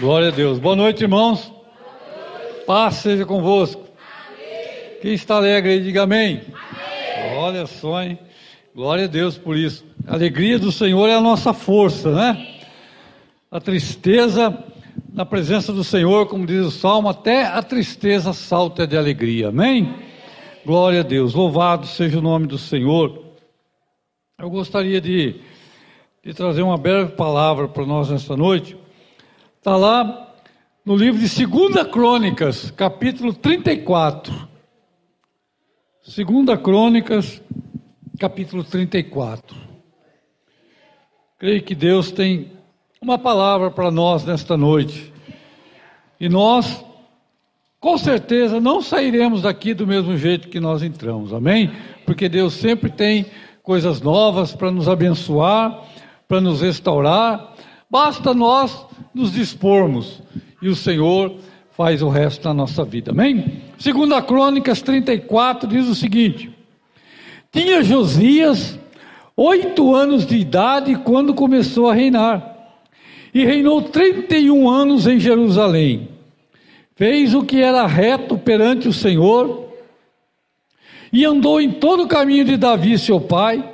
Glória a Deus. Boa noite, irmãos. Boa noite. Paz seja convosco. Amém. Quem está alegre aí, diga amém. amém. Olha só, hein? Glória a Deus por isso. A alegria do Senhor é a nossa força, né? A tristeza na presença do Senhor, como diz o Salmo, até a tristeza salta de alegria. Amém? Glória a Deus. Louvado seja o nome do Senhor. Eu gostaria de, de trazer uma breve palavra para nós nesta noite. Está lá no livro de 2 Crônicas, capítulo 34. 2 Crônicas, capítulo 34. Creio que Deus tem uma palavra para nós nesta noite. E nós, com certeza, não sairemos daqui do mesmo jeito que nós entramos, amém? Porque Deus sempre tem coisas novas para nos abençoar, para nos restaurar. Basta nós nos dispormos e o Senhor faz o resto da nossa vida. Amém? Segunda Crônicas 34 diz o seguinte: Tinha Josias oito anos de idade quando começou a reinar, e reinou 31 anos em Jerusalém. Fez o que era reto perante o Senhor, e andou em todo o caminho de Davi, seu pai,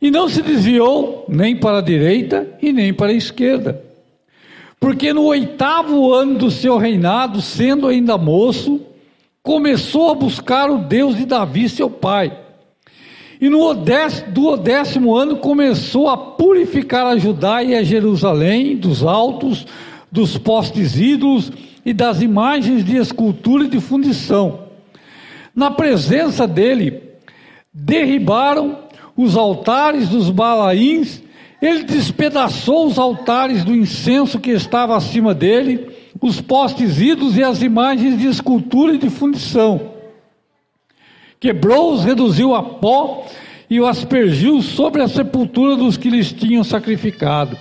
e não se desviou nem para a direita e nem para a esquerda porque no oitavo ano do seu reinado, sendo ainda moço, começou a buscar o Deus de Davi, seu pai. E no do décimo ano começou a purificar a Judá e a Jerusalém dos altos, dos postes ídolos e das imagens de escultura e de fundição. Na presença dele, derribaram os altares dos balaíns ele despedaçou os altares do incenso que estava acima dele, os postes ídolos e as imagens de escultura e de fundição. Quebrou-os, reduziu a pó e o aspergiu sobre a sepultura dos que lhes tinham sacrificado.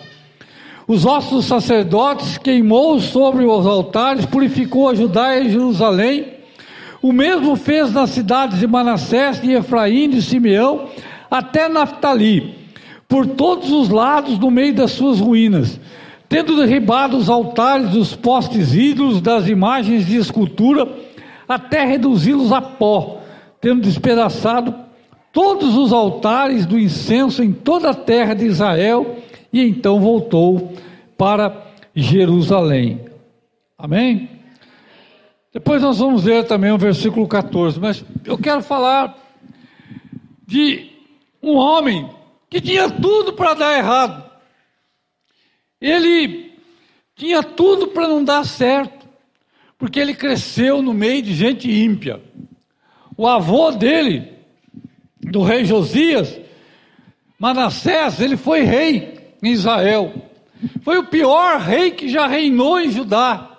Os ossos dos sacerdotes queimou sobre os altares, purificou a Judá e Jerusalém. O mesmo fez nas cidades de Manassés, de Efraim, de Simeão, até Naftali por todos os lados no meio das suas ruínas, tendo derribado os altares dos postes ídolos, das imagens de escultura, até reduzi-los a pó, tendo despedaçado todos os altares do incenso em toda a terra de Israel, e então voltou para Jerusalém. Amém? Depois nós vamos ler também o versículo 14, mas eu quero falar de um homem que tinha tudo para dar errado. Ele tinha tudo para não dar certo, porque ele cresceu no meio de gente ímpia. O avô dele, do rei Josias, Manassés, ele foi rei em Israel. Foi o pior rei que já reinou em Judá.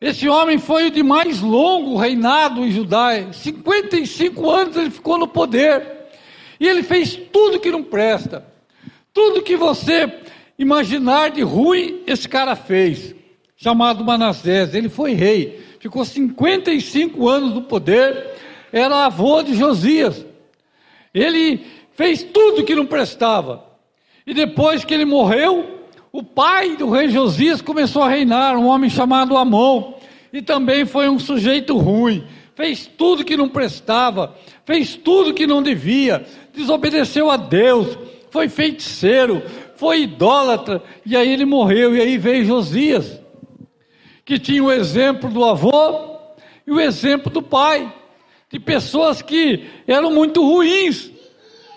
Esse homem foi o de mais longo reinado em Judá. 55 anos ele ficou no poder. E ele fez tudo que não presta. Tudo que você imaginar de ruim, esse cara fez. Chamado Manassés. Ele foi rei. Ficou 55 anos no poder. Era avô de Josias. Ele fez tudo que não prestava. E depois que ele morreu, o pai do rei Josias começou a reinar, um homem chamado Amon. E também foi um sujeito ruim. Fez tudo que não prestava, fez tudo que não devia, desobedeceu a Deus, foi feiticeiro, foi idólatra, e aí ele morreu, e aí veio Josias, que tinha o exemplo do avô e o exemplo do pai, de pessoas que eram muito ruins,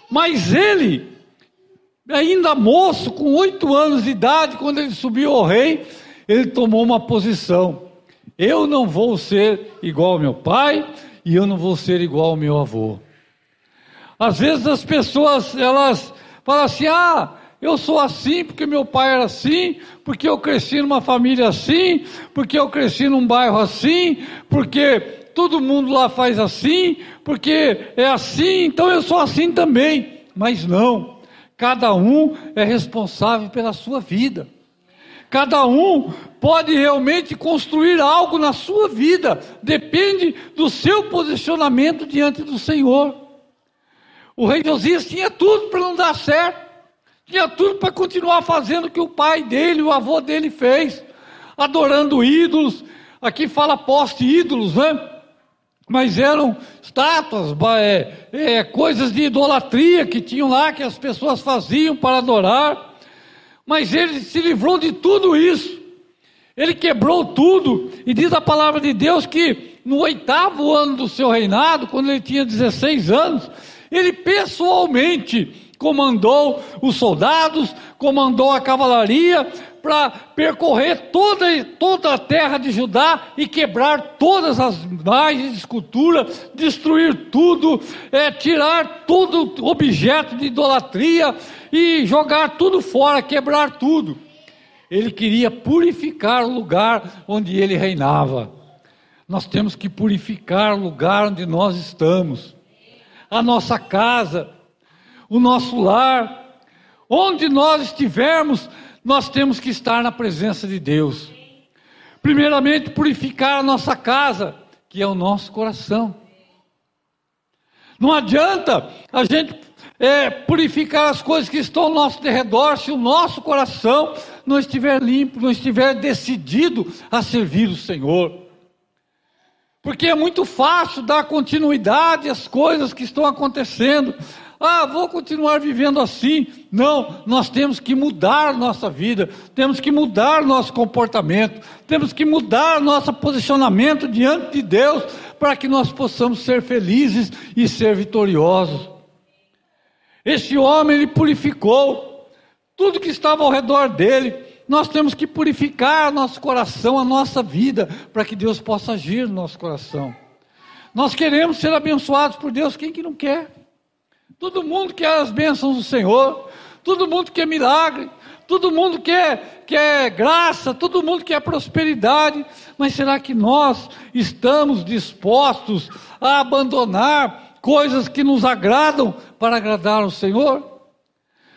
mas ele, ainda moço, com oito anos de idade, quando ele subiu ao rei, ele tomou uma posição. Eu não vou ser igual ao meu pai e eu não vou ser igual ao meu avô. Às vezes as pessoas, elas falam assim: ah, eu sou assim porque meu pai era assim, porque eu cresci numa família assim, porque eu cresci num bairro assim, porque todo mundo lá faz assim, porque é assim, então eu sou assim também. Mas não, cada um é responsável pela sua vida. Cada um pode realmente construir algo na sua vida, depende do seu posicionamento diante do Senhor. O rei Josias tinha tudo para não dar certo, tinha tudo para continuar fazendo o que o pai dele, o avô dele fez. adorando ídolos. Aqui fala poste ídolos, né? Mas eram estátuas, é, é, coisas de idolatria que tinham lá, que as pessoas faziam para adorar. Mas ele se livrou de tudo isso. Ele quebrou tudo. E diz a palavra de Deus que no oitavo ano do seu reinado, quando ele tinha 16 anos, ele pessoalmente comandou os soldados, comandou a cavalaria para percorrer toda, toda a terra de Judá e quebrar todas as margens de escultura, destruir tudo, é, tirar todo objeto de idolatria e jogar tudo fora, quebrar tudo. Ele queria purificar o lugar onde ele reinava. Nós temos que purificar o lugar onde nós estamos, a nossa casa, o nosso lar, onde nós estivermos, nós temos que estar na presença de Deus. Primeiramente, purificar a nossa casa, que é o nosso coração. Não adianta a gente é, purificar as coisas que estão ao nosso derredor se o nosso coração não estiver limpo, não estiver decidido a servir o Senhor. Porque é muito fácil dar continuidade às coisas que estão acontecendo. Ah, vou continuar vivendo assim. Não, nós temos que mudar nossa vida, temos que mudar nosso comportamento, temos que mudar nosso posicionamento diante de Deus para que nós possamos ser felizes e ser vitoriosos. Esse homem ele purificou tudo que estava ao redor dele. Nós temos que purificar nosso coração, a nossa vida, para que Deus possa agir no nosso coração. Nós queremos ser abençoados por Deus, quem que não quer? Todo mundo quer as bênçãos do Senhor, todo mundo quer milagre, todo mundo quer, quer graça, todo mundo quer prosperidade, mas será que nós estamos dispostos a abandonar coisas que nos agradam para agradar o Senhor?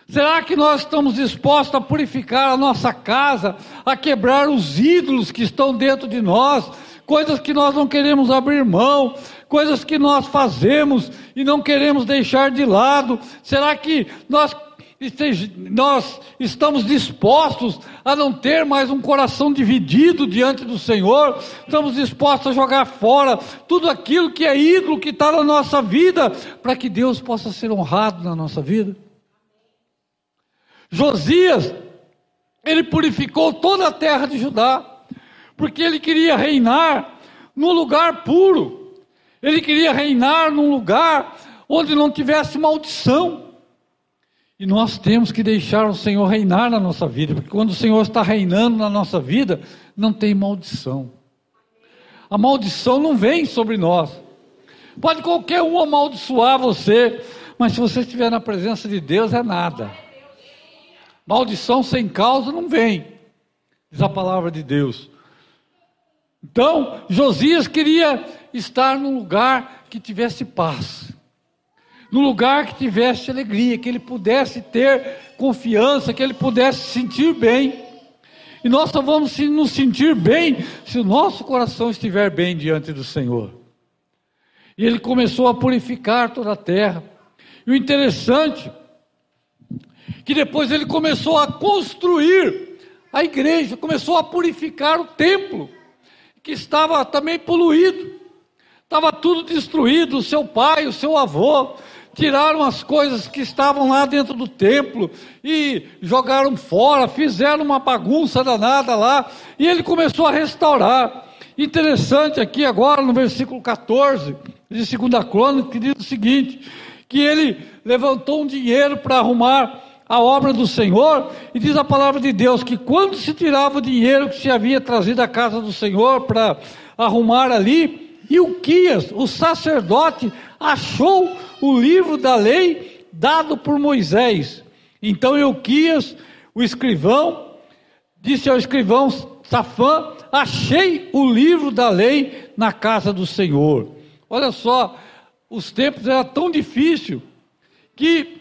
Será que nós estamos dispostos a purificar a nossa casa, a quebrar os ídolos que estão dentro de nós, coisas que nós não queremos abrir mão, coisas que nós fazemos e não queremos deixar de lado. Será que nós, nós estamos dispostos a não ter mais um coração dividido diante do Senhor? Estamos dispostos a jogar fora tudo aquilo que é ídolo que está na nossa vida, para que Deus possa ser honrado na nossa vida? Josias, ele purificou toda a terra de Judá porque ele queria reinar num lugar puro, ele queria reinar num lugar onde não tivesse maldição. E nós temos que deixar o Senhor reinar na nossa vida, porque quando o Senhor está reinando na nossa vida, não tem maldição. A maldição não vem sobre nós. Pode qualquer um amaldiçoar você, mas se você estiver na presença de Deus, é nada. Maldição sem causa não vem, diz a palavra de Deus. Então, Josias queria estar num lugar que tivesse paz, num lugar que tivesse alegria, que ele pudesse ter confiança, que ele pudesse se sentir bem. E nós só vamos nos sentir bem se o nosso coração estiver bem diante do Senhor. E ele começou a purificar toda a terra. E o interessante que depois ele começou a construir a igreja, começou a purificar o templo que estava também poluído, estava tudo destruído. O seu pai, o seu avô, tiraram as coisas que estavam lá dentro do templo e jogaram fora, fizeram uma bagunça danada lá, e ele começou a restaurar. Interessante aqui agora no versículo 14 de 2 Crônica, que diz o seguinte: que ele levantou um dinheiro para arrumar a obra do Senhor, e diz a palavra de Deus que quando se tirava o dinheiro que se havia trazido à casa do Senhor para arrumar ali, Ilquias, o sacerdote, achou o livro da lei dado por Moisés. Então Ilquias, o escrivão, disse ao escrivão Safã: Achei o livro da lei na casa do Senhor. Olha só, os tempos eram tão difíceis que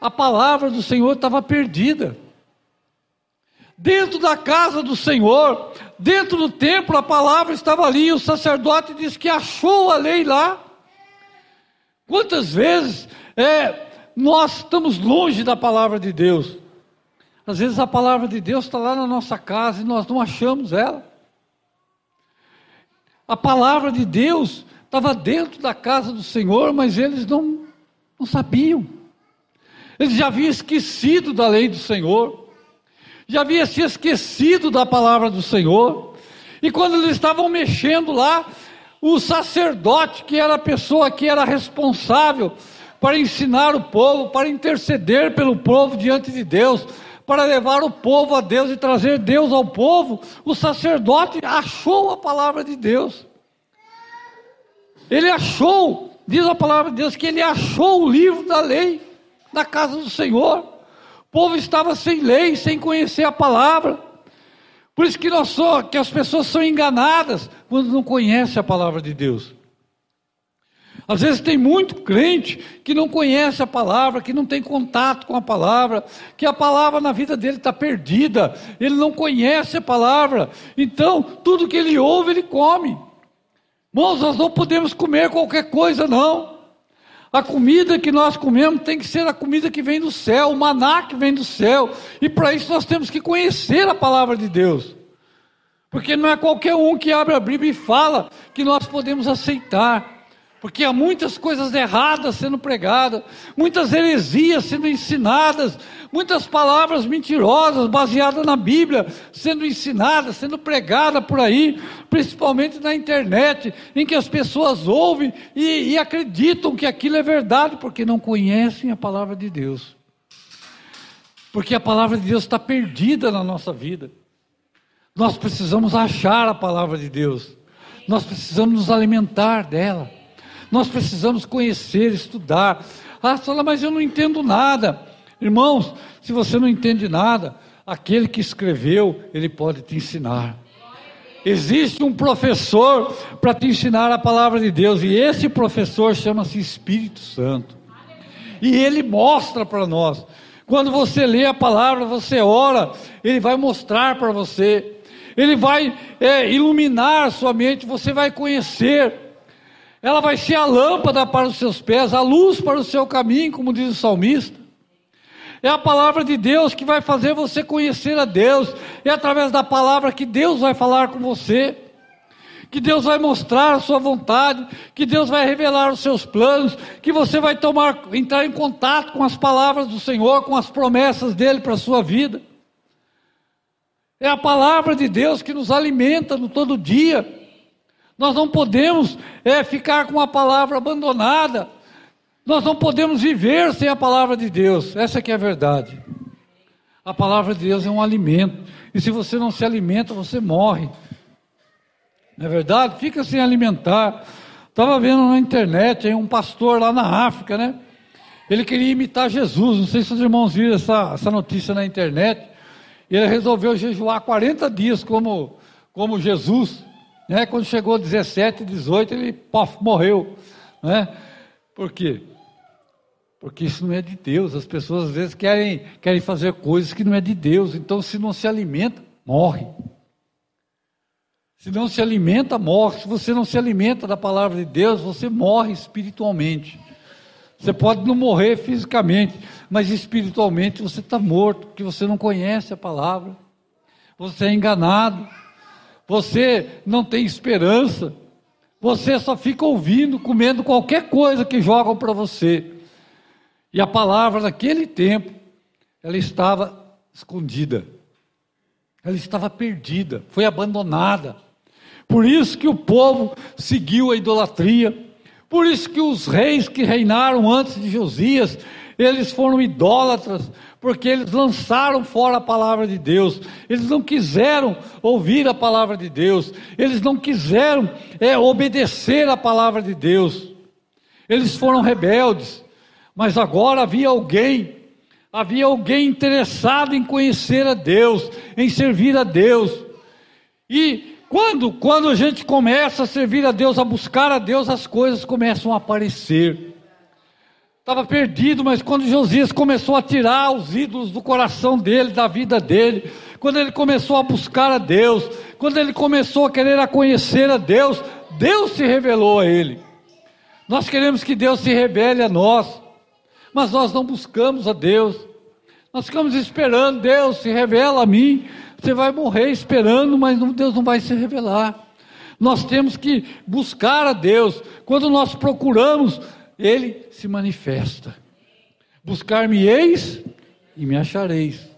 a palavra do Senhor estava perdida. Dentro da casa do Senhor, dentro do templo, a palavra estava ali, e o sacerdote disse que achou a lei lá. Quantas vezes é, nós estamos longe da palavra de Deus? Às vezes a palavra de Deus está lá na nossa casa e nós não achamos ela. A palavra de Deus estava dentro da casa do Senhor, mas eles não, não sabiam. Eles já haviam esquecido da lei do Senhor, já haviam se esquecido da palavra do Senhor, e quando eles estavam mexendo lá, o sacerdote, que era a pessoa que era responsável para ensinar o povo, para interceder pelo povo diante de Deus, para levar o povo a Deus e trazer Deus ao povo, o sacerdote achou a palavra de Deus. Ele achou, diz a palavra de Deus, que ele achou o livro da lei na casa do Senhor. O povo estava sem lei, sem conhecer a palavra. Por isso que, nós que as pessoas são enganadas quando não conhecem a palavra de Deus. Às vezes tem muito crente que não conhece a palavra, que não tem contato com a palavra, que a palavra na vida dele está perdida, ele não conhece a palavra, então tudo que ele ouve, ele come. Irmãos, nós não podemos comer qualquer coisa, não. A comida que nós comemos tem que ser a comida que vem do céu, o maná que vem do céu. E para isso nós temos que conhecer a palavra de Deus. Porque não é qualquer um que abre a Bíblia e fala que nós podemos aceitar. Porque há muitas coisas erradas sendo pregadas, muitas heresias sendo ensinadas, muitas palavras mentirosas baseadas na Bíblia sendo ensinadas, sendo pregadas por aí, principalmente na internet, em que as pessoas ouvem e, e acreditam que aquilo é verdade, porque não conhecem a palavra de Deus. Porque a palavra de Deus está perdida na nossa vida. Nós precisamos achar a palavra de Deus, nós precisamos nos alimentar dela. Nós precisamos conhecer, estudar. Ah, fala, mas eu não entendo nada. Irmãos, se você não entende nada, aquele que escreveu, ele pode te ensinar. Existe um professor para te ensinar a palavra de Deus, e esse professor chama-se Espírito Santo. E ele mostra para nós. Quando você lê a palavra, você ora, ele vai mostrar para você, ele vai é, iluminar a sua mente, você vai conhecer ela vai ser a lâmpada para os seus pés, a luz para o seu caminho, como diz o salmista. É a palavra de Deus que vai fazer você conhecer a Deus. É através da palavra que Deus vai falar com você. Que Deus vai mostrar a sua vontade, que Deus vai revelar os seus planos, que você vai tomar, entrar em contato com as palavras do Senhor, com as promessas dele para a sua vida. É a palavra de Deus que nos alimenta no todo dia. Nós não podemos é, ficar com a palavra abandonada. Nós não podemos viver sem a palavra de Deus. Essa que é a verdade. A palavra de Deus é um alimento. E se você não se alimenta, você morre. Não é verdade? Fica sem alimentar. Estava vendo na internet aí um pastor lá na África, né? Ele queria imitar Jesus. Não sei se os irmãos viram essa, essa notícia na internet. Ele resolveu jejuar 40 dias como, como Jesus. Né? Quando chegou 17, 18, ele pof, morreu. Né? Por quê? Porque isso não é de Deus. As pessoas às vezes querem, querem fazer coisas que não é de Deus. Então, se não se alimenta, morre. Se não se alimenta, morre. Se você não se alimenta da palavra de Deus, você morre espiritualmente. Você pode não morrer fisicamente, mas espiritualmente você está morto, porque você não conhece a palavra. Você é enganado você não tem esperança, você só fica ouvindo, comendo qualquer coisa que jogam para você. E a palavra naquele tempo, ela estava escondida, ela estava perdida, foi abandonada. Por isso que o povo seguiu a idolatria, por isso que os reis que reinaram antes de Josias, eles foram idólatras, porque eles lançaram fora a palavra de Deus, eles não quiseram ouvir a palavra de Deus, eles não quiseram é, obedecer a palavra de Deus, eles foram rebeldes, mas agora havia alguém, havia alguém interessado em conhecer a Deus, em servir a Deus, e quando, quando a gente começa a servir a Deus, a buscar a Deus, as coisas começam a aparecer estava perdido, mas quando Josias começou a tirar os ídolos do coração dele, da vida dele, quando ele começou a buscar a Deus, quando ele começou a querer a conhecer a Deus, Deus se revelou a ele. Nós queremos que Deus se revele a nós, mas nós não buscamos a Deus. Nós ficamos esperando, Deus se revela a mim. Você vai morrer esperando, mas Deus não vai se revelar. Nós temos que buscar a Deus. Quando nós procuramos, Ele se manifesta. Buscar-me-eis e me achareis.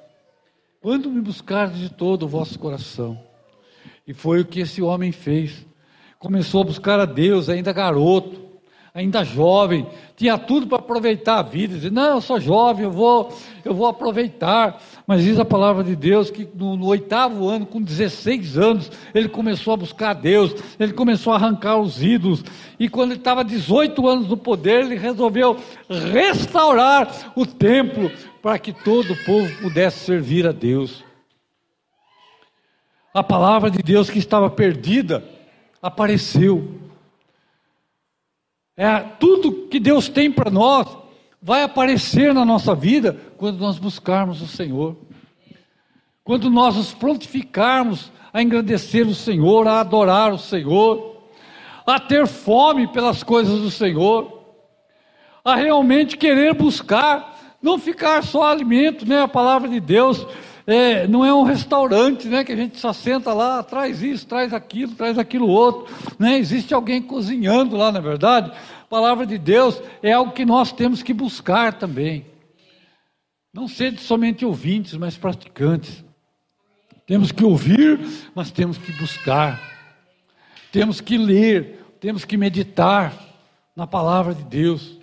Quando me buscardes de todo o vosso coração. E foi o que esse homem fez. Começou a buscar a Deus, ainda garoto, ainda jovem, tinha tudo para aproveitar a vida. Dizer, não, eu sou jovem, eu vou, eu vou aproveitar. Mas diz a palavra de Deus que no, no, oitavo ano, com 16 anos, ele começou a buscar a Deus, ele começou a arrancar os ídolos. E quando ele estava 18 anos no poder, ele resolveu restaurar o templo para que todo o povo pudesse servir a Deus. A palavra de Deus que estava perdida apareceu. É, tudo que Deus tem para nós vai aparecer na nossa vida quando nós buscarmos o Senhor. Quando nós nos prontificarmos a engrandecer o Senhor, a adorar o Senhor, a ter fome pelas coisas do Senhor, a realmente querer buscar, não ficar só alimento, né? A palavra de Deus é, não é um restaurante, né? Que a gente só senta lá, traz isso, traz aquilo, traz aquilo outro, né? Existe alguém cozinhando lá, na é verdade. Palavra de Deus é algo que nós temos que buscar também. Não ser somente ouvintes, mas praticantes. Temos que ouvir, mas temos que buscar. Temos que ler, temos que meditar na palavra de Deus.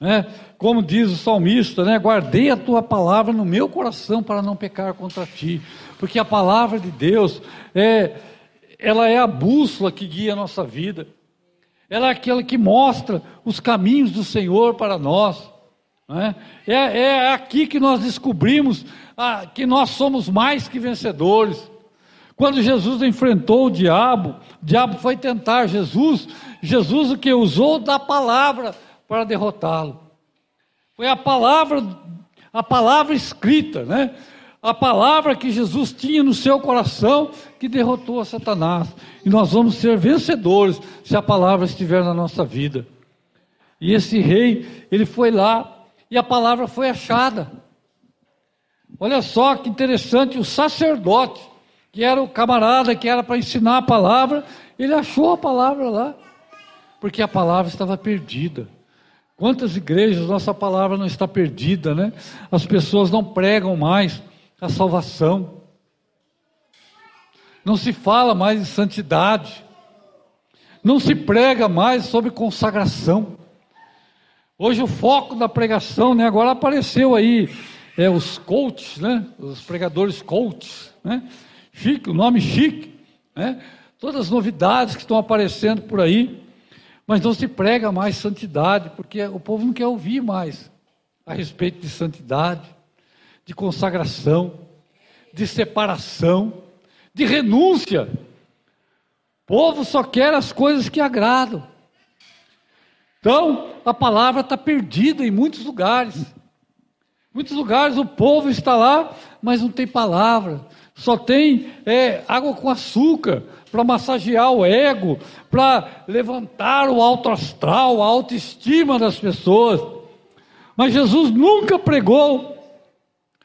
Né? Como diz o salmista, né? guardei a tua palavra no meu coração para não pecar contra ti, porque a palavra de Deus é, ela é a bússola que guia a nossa vida, ela é aquela que mostra os caminhos do Senhor para nós. Né? É, é aqui que nós descobrimos ah, que nós somos mais que vencedores. Quando Jesus enfrentou o diabo, o diabo foi tentar Jesus, Jesus o que usou da palavra para derrotá-lo. Foi a palavra, a palavra escrita, né? A palavra que Jesus tinha no seu coração que derrotou a Satanás. E nós vamos ser vencedores se a palavra estiver na nossa vida. E esse rei, ele foi lá e a palavra foi achada. Olha só que interessante, o sacerdote, que era o camarada que era para ensinar a palavra, ele achou a palavra lá, porque a palavra estava perdida. Quantas igrejas nossa palavra não está perdida, né? As pessoas não pregam mais a salvação. Não se fala mais em santidade. Não se prega mais sobre consagração. Hoje o foco da pregação, né? Agora apareceu aí é, os coaches, né? Os pregadores coaches, né? Chique, o nome chique, né? Todas as novidades que estão aparecendo por aí. Mas não se prega mais santidade, porque o povo não quer ouvir mais a respeito de santidade, de consagração, de separação, de renúncia. O povo só quer as coisas que agradam. Então, a palavra está perdida em muitos lugares. Em muitos lugares o povo está lá, mas não tem palavra. Só tem é, água com açúcar, para massagear o ego, para levantar o alto astral, a autoestima das pessoas. Mas Jesus nunca pregou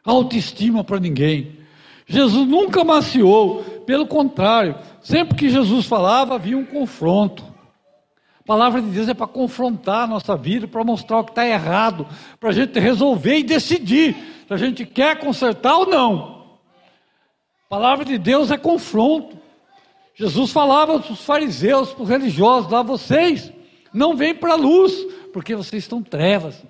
autoestima para ninguém. Jesus nunca maciou, pelo contrário, sempre que Jesus falava havia um confronto. A palavra de Deus é para confrontar a nossa vida, para mostrar o que está errado, para a gente resolver e decidir se a gente quer consertar ou não. A palavra de Deus é confronto. Jesus falava para os fariseus, para os religiosos lá, vocês não vêm para a luz, porque vocês estão trevas.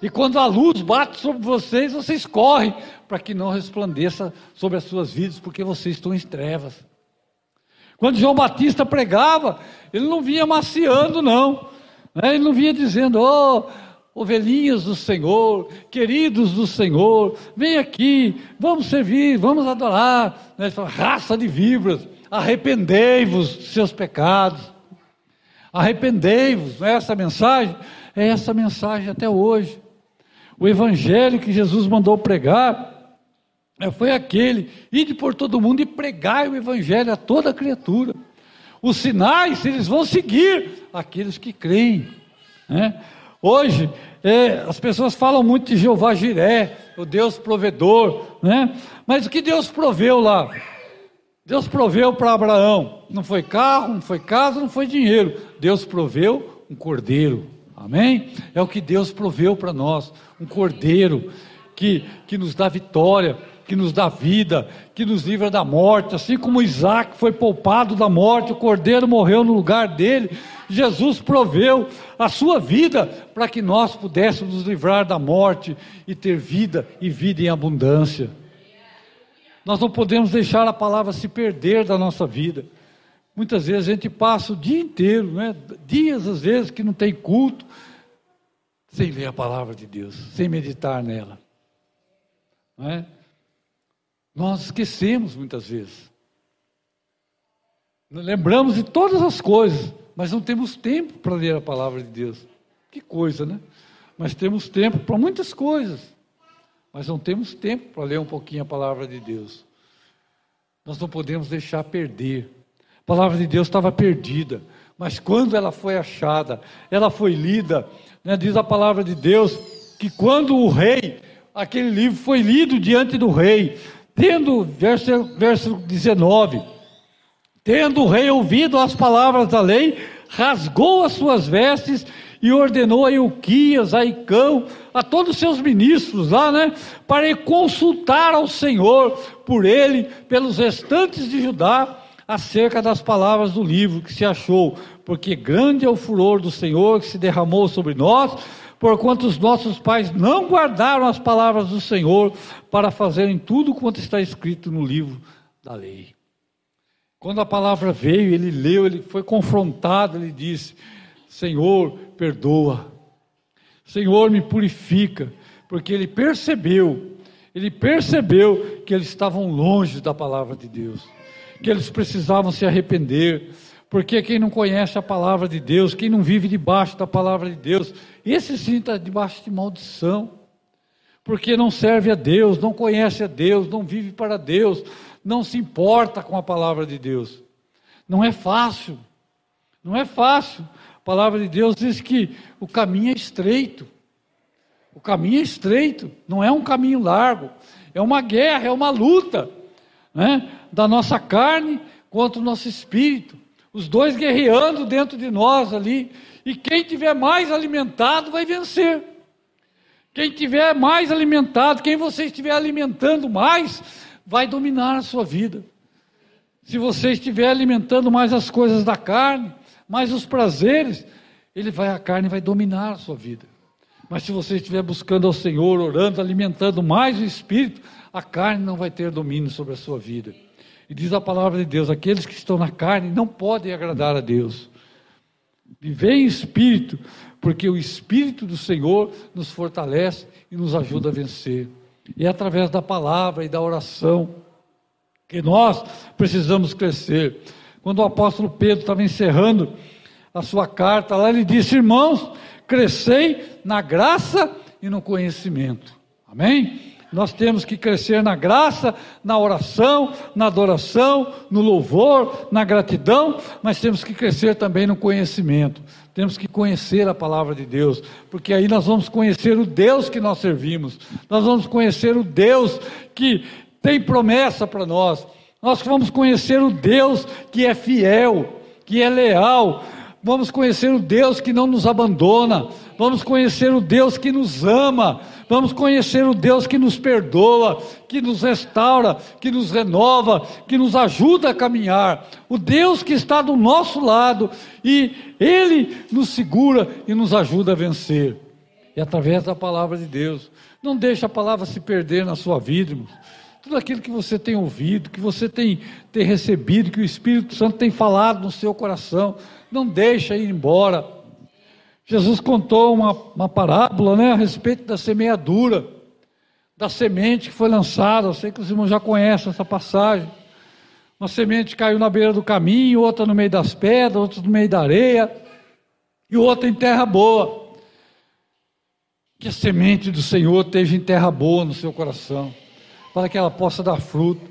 E quando a luz bate sobre vocês, vocês correm para que não resplandeça sobre as suas vidas, porque vocês estão em trevas. Quando João Batista pregava, ele não vinha maciando, não. Né? Ele não vinha dizendo, oh, ovelhinhas do Senhor, queridos do Senhor, vem aqui, vamos servir, vamos adorar. Né? Ele fala, raça de víboras arrependei-vos dos seus pecados. Arrependei-vos, não é essa mensagem? É essa mensagem até hoje. O evangelho que Jesus mandou pregar é, foi aquele: ide por todo mundo e pregai o evangelho a toda criatura. Os sinais, eles vão seguir aqueles que creem. Né? Hoje, é, as pessoas falam muito de Jeová Jiré, o Deus provedor, né? mas o que Deus proveu lá? Deus proveu para Abraão, não foi carro, não foi casa, não foi dinheiro. Deus proveu um cordeiro. Amém? É o que Deus proveu para nós, um cordeiro que, que nos dá vitória, que nos dá vida, que nos livra da morte, assim como Isaac foi poupado da morte, o cordeiro morreu no lugar dele. Jesus proveu a sua vida para que nós pudéssemos nos livrar da morte e ter vida e vida em abundância. Nós não podemos deixar a palavra se perder da nossa vida. Muitas vezes a gente passa o dia inteiro, né? dias às vezes que não tem culto, sem ler a palavra de Deus, sem meditar nela. Não é? Nós esquecemos muitas vezes. Lembramos de todas as coisas, mas não temos tempo para ler a palavra de Deus. Que coisa, né? Mas temos tempo para muitas coisas mas não temos tempo para ler um pouquinho a palavra de Deus. Nós não podemos deixar perder. A palavra de Deus estava perdida, mas quando ela foi achada, ela foi lida, né, diz a palavra de Deus que quando o rei, aquele livro foi lido diante do rei, tendo, verso, verso 19, tendo o rei ouvido as palavras da lei, rasgou as suas vestes e ordenou a Euquias, a Icão, a todos os seus ministros lá, né, para consultar ao Senhor por ele, pelos restantes de Judá, acerca das palavras do livro que se achou, porque grande é o furor do Senhor que se derramou sobre nós, porquanto os nossos pais não guardaram as palavras do Senhor para fazerem tudo quanto está escrito no livro da lei. Quando a palavra veio, ele leu, ele foi confrontado, ele disse: Senhor, perdoa. Senhor, me purifica, porque ele percebeu, ele percebeu que eles estavam longe da palavra de Deus, que eles precisavam se arrepender, porque quem não conhece a palavra de Deus, quem não vive debaixo da palavra de Deus, esse sim está debaixo de maldição, porque não serve a Deus, não conhece a Deus, não vive para Deus, não se importa com a palavra de Deus. Não é fácil, não é fácil. A palavra de Deus diz que o caminho é estreito. O caminho é estreito, não é um caminho largo. É uma guerra, é uma luta né? da nossa carne contra o nosso espírito. Os dois guerreando dentro de nós ali. E quem tiver mais alimentado vai vencer. Quem tiver mais alimentado, quem você estiver alimentando mais, vai dominar a sua vida. Se você estiver alimentando mais as coisas da carne, mas os prazeres, ele vai, a carne vai dominar a sua vida. Mas se você estiver buscando ao Senhor, orando, alimentando mais o Espírito, a carne não vai ter domínio sobre a sua vida. E diz a palavra de Deus: aqueles que estão na carne não podem agradar a Deus. Viver em espírito, porque o Espírito do Senhor nos fortalece e nos ajuda a vencer. E é através da palavra e da oração que nós precisamos crescer. Quando o apóstolo Pedro estava encerrando a sua carta, lá ele disse: Irmãos, crescei na graça e no conhecimento. Amém? Nós temos que crescer na graça, na oração, na adoração, no louvor, na gratidão, mas temos que crescer também no conhecimento. Temos que conhecer a palavra de Deus, porque aí nós vamos conhecer o Deus que nós servimos, nós vamos conhecer o Deus que tem promessa para nós. Nós vamos conhecer o Deus que é fiel, que é leal. Vamos conhecer o Deus que não nos abandona. Vamos conhecer o Deus que nos ama. Vamos conhecer o Deus que nos perdoa, que nos restaura, que nos renova, que nos ajuda a caminhar. O Deus que está do nosso lado e Ele nos segura e nos ajuda a vencer. E através da palavra de Deus. Não deixe a palavra se perder na sua vida, irmãos tudo aquilo que você tem ouvido, que você tem, tem recebido, que o Espírito Santo tem falado no seu coração, não deixa ir embora. Jesus contou uma, uma parábola né, a respeito da semeadura, da semente que foi lançada. Eu sei que os irmãos já conhecem essa passagem. Uma semente caiu na beira do caminho, outra no meio das pedras, outra no meio da areia, e outra em terra boa. Que a semente do Senhor esteja em terra boa no seu coração para que ela possa dar fruto.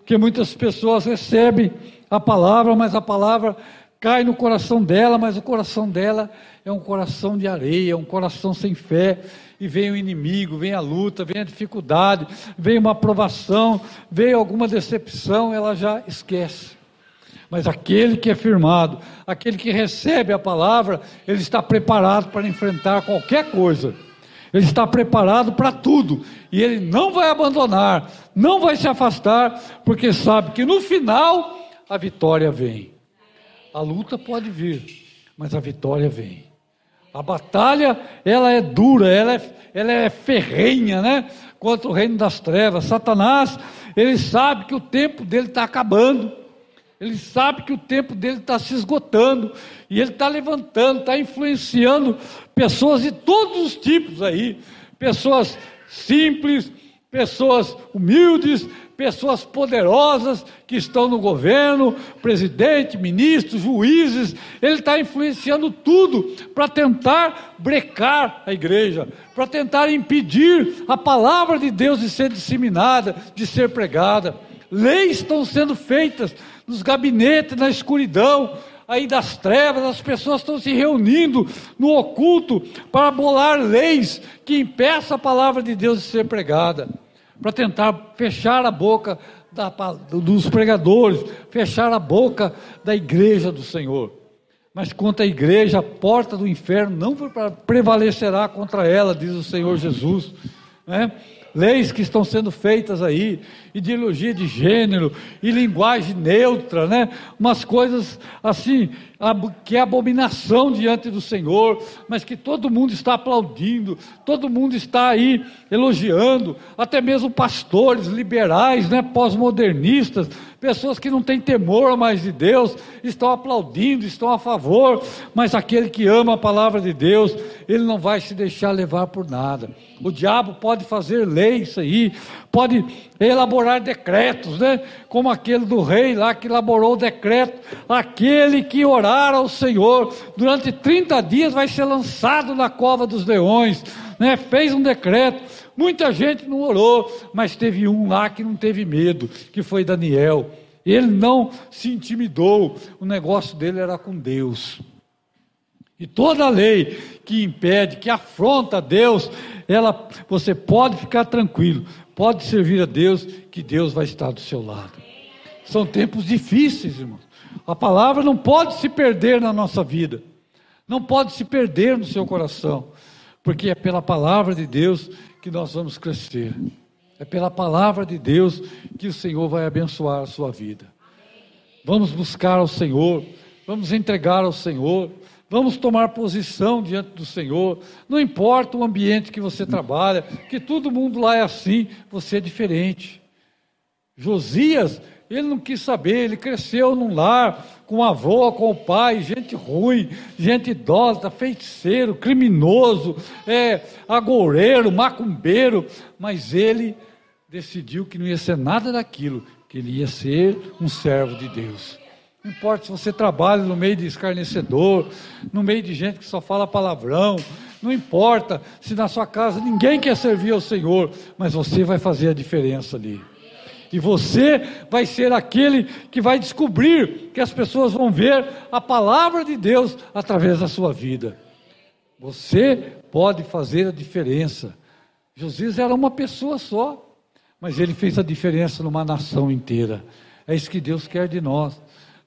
Porque muitas pessoas recebem a palavra, mas a palavra cai no coração dela, mas o coração dela é um coração de areia, um coração sem fé, e vem o inimigo, vem a luta, vem a dificuldade, vem uma aprovação, vem alguma decepção, ela já esquece. Mas aquele que é firmado, aquele que recebe a palavra, ele está preparado para enfrentar qualquer coisa. Ele está preparado para tudo. E ele não vai abandonar, não vai se afastar, porque sabe que no final a vitória vem. A luta pode vir, mas a vitória vem. A batalha, ela é dura, ela é, ela é ferrenha, né? Contra o reino das trevas. Satanás, ele sabe que o tempo dele está acabando. Ele sabe que o tempo dele está se esgotando. E ele está levantando, está influenciando pessoas de todos os tipos aí. Pessoas simples, pessoas humildes, pessoas poderosas que estão no governo, presidente, ministros, juízes, ele está influenciando tudo para tentar brecar a igreja, para tentar impedir a palavra de Deus de ser disseminada, de ser pregada. Leis estão sendo feitas nos gabinetes, na escuridão, aí das trevas, as pessoas estão se reunindo no oculto para bolar leis que impeçam a palavra de Deus de ser pregada para tentar fechar a boca da, dos pregadores, fechar a boca da igreja do Senhor. Mas contra a igreja, a porta do inferno não prevalecerá contra ela, diz o Senhor Jesus. Né? leis que estão sendo feitas aí, ideologia de gênero e linguagem neutra, né? Umas coisas assim, que é abominação diante do Senhor, mas que todo mundo está aplaudindo, todo mundo está aí elogiando, até mesmo pastores liberais, né, pós-modernistas, pessoas que não têm temor mais de Deus, estão aplaudindo, estão a favor, mas aquele que ama a palavra de Deus, ele não vai se deixar levar por nada. O diabo pode fazer leis aí, pode elaborar decretos, né? Como aquele do rei lá que elaborou o decreto, aquele que orar ao Senhor durante 30 dias vai ser lançado na cova dos leões, né? Fez um decreto. Muita gente não orou, mas teve um lá que não teve medo, que foi Daniel. Ele não se intimidou, o negócio dele era com Deus. E toda lei que impede, que afronta Deus, ela, você pode ficar tranquilo, pode servir a Deus, que Deus vai estar do seu lado. São tempos difíceis, irmãos. A palavra não pode se perder na nossa vida, não pode se perder no seu coração, porque é pela palavra de Deus que nós vamos crescer. É pela palavra de Deus que o Senhor vai abençoar a sua vida. Vamos buscar ao Senhor, vamos entregar ao Senhor, Vamos tomar posição diante do Senhor. Não importa o ambiente que você trabalha, que todo mundo lá é assim, você é diferente. Josias, ele não quis saber, ele cresceu num lar com a avó, com o pai, gente ruim, gente idólatra, feiticeiro, criminoso, é, agoureiro, macumbeiro, mas ele decidiu que não ia ser nada daquilo, que ele ia ser um servo de Deus. Não importa se você trabalha no meio de escarnecedor, no meio de gente que só fala palavrão, não importa se na sua casa ninguém quer servir ao Senhor, mas você vai fazer a diferença ali. E você vai ser aquele que vai descobrir que as pessoas vão ver a palavra de Deus através da sua vida. Você pode fazer a diferença. Josias era uma pessoa só, mas ele fez a diferença numa nação inteira. É isso que Deus quer de nós.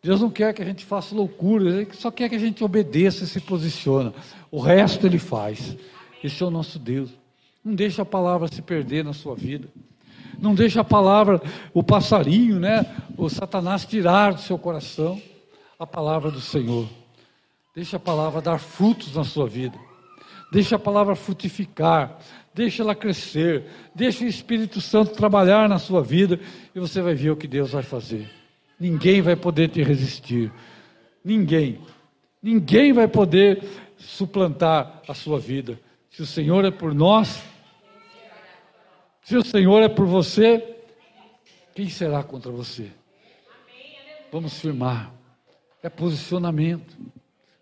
Deus não quer que a gente faça loucura, Ele só quer que a gente obedeça e se posiciona. O resto Ele faz. Esse é o nosso Deus. Não deixa a palavra se perder na sua vida. Não deixa a palavra, o passarinho, né? O Satanás tirar do seu coração a palavra do Senhor. Deixa a palavra dar frutos na sua vida. Deixa a palavra frutificar. Deixa ela crescer. Deixa o Espírito Santo trabalhar na sua vida e você vai ver o que Deus vai fazer. Ninguém vai poder te resistir. Ninguém. Ninguém vai poder suplantar a sua vida. Se o Senhor é por nós, se o Senhor é por você, quem será contra você? Vamos firmar. É posicionamento.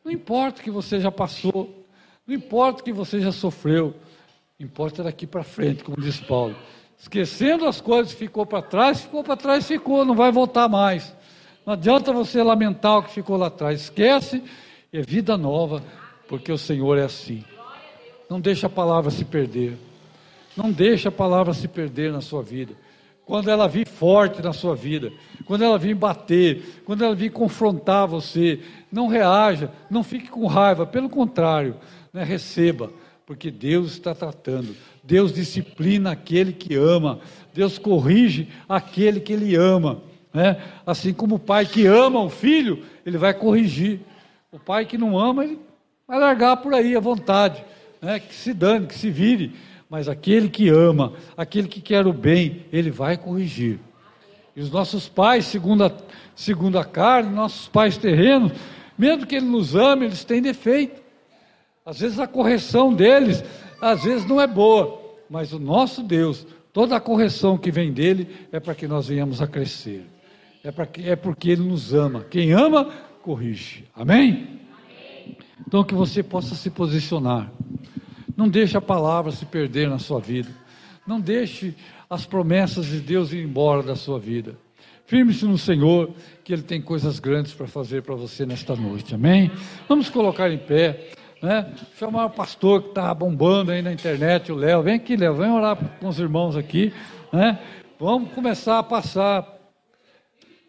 Não importa o que você já passou, não importa o que você já sofreu, importa daqui para frente, como diz Paulo. Esquecendo as coisas ficou para trás, ficou para trás, ficou, não vai voltar mais. Não adianta você lamentar o que ficou lá atrás. Esquece, é vida nova, porque o Senhor é assim. Não deixe a palavra se perder. Não deixe a palavra se perder na sua vida. Quando ela vir forte na sua vida, quando ela vir bater, quando ela vir confrontar você, não reaja, não fique com raiva, pelo contrário, né, receba, porque Deus está tratando. Deus disciplina aquele que ama, Deus corrige aquele que ele ama. Né? Assim como o pai que ama o filho, ele vai corrigir. O pai que não ama, ele vai largar por aí à vontade, né? que se dane, que se vire. Mas aquele que ama, aquele que quer o bem, ele vai corrigir. E os nossos pais, segundo a, segundo a carne, nossos pais terrenos, mesmo que ele nos ame, eles têm defeito. Às vezes a correção deles, às vezes não é boa, mas o nosso Deus, toda a correção que vem dele é para que nós venhamos a crescer. É, para que, é porque ele nos ama. Quem ama, corrige. Amém? Então que você possa se posicionar. Não deixe a palavra se perder na sua vida. Não deixe as promessas de Deus ir embora da sua vida. Firme-se no Senhor, que Ele tem coisas grandes para fazer para você nesta noite. Amém? Vamos colocar em pé. Né? Chamar o pastor que está bombando aí na internet, o Léo. Vem aqui, Léo, vem orar com os irmãos aqui. Né? Vamos começar a passar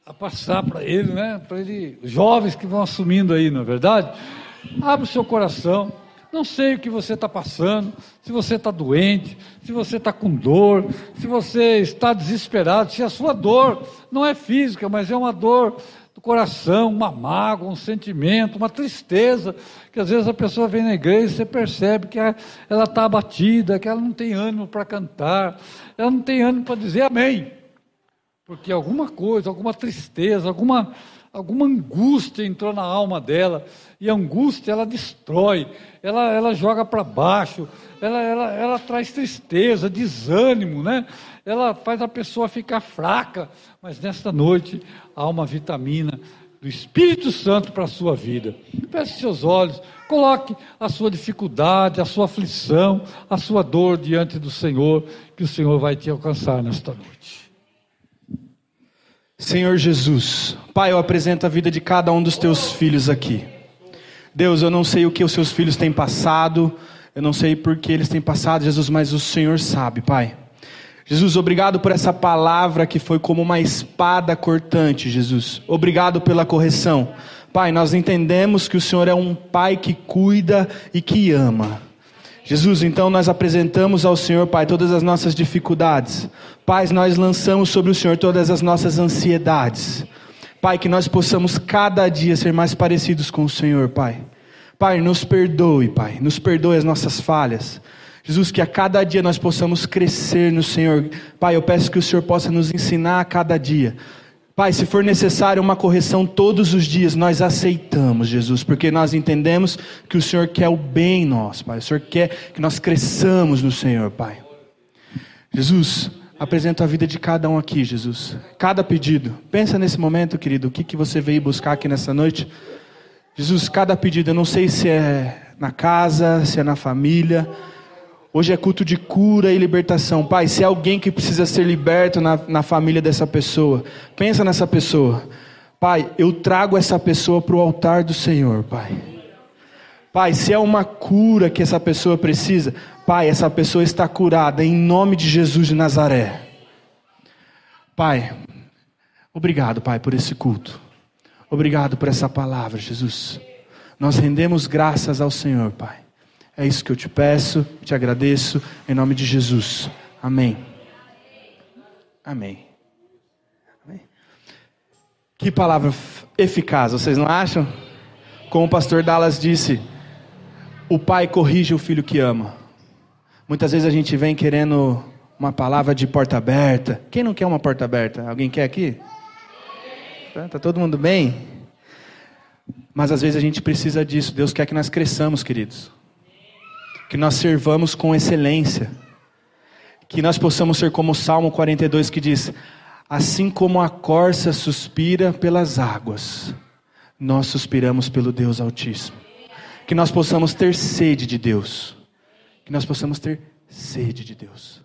a passar para ele, né? Para ele, jovens que vão assumindo aí, não é verdade? Abre o seu coração. Não sei o que você está passando, se você está doente, se você está com dor, se você está desesperado, se a sua dor não é física, mas é uma dor do coração, uma mágoa, um sentimento, uma tristeza, que às vezes a pessoa vem na igreja e você percebe que ela está abatida, que ela não tem ânimo para cantar, ela não tem ânimo para dizer amém, porque alguma coisa, alguma tristeza, alguma alguma angústia entrou na alma dela, e a angústia ela destrói, ela, ela joga para baixo, ela, ela, ela traz tristeza, desânimo, né? Ela faz a pessoa ficar fraca, mas nesta noite há uma vitamina do Espírito Santo para a sua vida. Feche seus olhos, coloque a sua dificuldade, a sua aflição, a sua dor diante do Senhor, que o Senhor vai te alcançar nesta noite. Senhor Jesus, Pai, eu apresento a vida de cada um dos teus filhos aqui. Deus, eu não sei o que os seus filhos têm passado, eu não sei por que eles têm passado, Jesus, mas o Senhor sabe, Pai. Jesus, obrigado por essa palavra que foi como uma espada cortante, Jesus. Obrigado pela correção. Pai, nós entendemos que o Senhor é um Pai que cuida e que ama. Jesus, então nós apresentamos ao Senhor, Pai, todas as nossas dificuldades. Pai, nós lançamos sobre o Senhor todas as nossas ansiedades. Pai, que nós possamos cada dia ser mais parecidos com o Senhor, Pai. Pai, nos perdoe, Pai, nos perdoe as nossas falhas. Jesus, que a cada dia nós possamos crescer no Senhor. Pai, eu peço que o Senhor possa nos ensinar a cada dia Pai, se for necessário uma correção todos os dias, nós aceitamos, Jesus, porque nós entendemos que o Senhor quer o bem em nós, Pai. O Senhor quer que nós cresçamos no Senhor, Pai. Jesus, apresento a vida de cada um aqui, Jesus. Cada pedido. Pensa nesse momento, querido, o que, que você veio buscar aqui nessa noite. Jesus, cada pedido, eu não sei se é na casa, se é na família Hoje é culto de cura e libertação. Pai, se é alguém que precisa ser liberto na, na família dessa pessoa, pensa nessa pessoa. Pai, eu trago essa pessoa para o altar do Senhor, Pai. Pai, se é uma cura que essa pessoa precisa, Pai, essa pessoa está curada em nome de Jesus de Nazaré. Pai, obrigado, Pai, por esse culto. Obrigado por essa palavra, Jesus. Nós rendemos graças ao Senhor, Pai. É isso que eu te peço, te agradeço, em nome de Jesus. Amém. Amém. Amém. Que palavra eficaz, vocês não acham? Como o pastor Dallas disse, o pai corrige o filho que ama. Muitas vezes a gente vem querendo uma palavra de porta aberta. Quem não quer uma porta aberta? Alguém quer aqui? Tá todo mundo bem? Mas às vezes a gente precisa disso. Deus quer que nós cresçamos, queridos que nós servamos com excelência, que nós possamos ser como o Salmo 42 que diz: Assim como a corça suspira pelas águas, nós suspiramos pelo Deus Altíssimo. Que nós possamos ter sede de Deus, que nós possamos ter sede de Deus.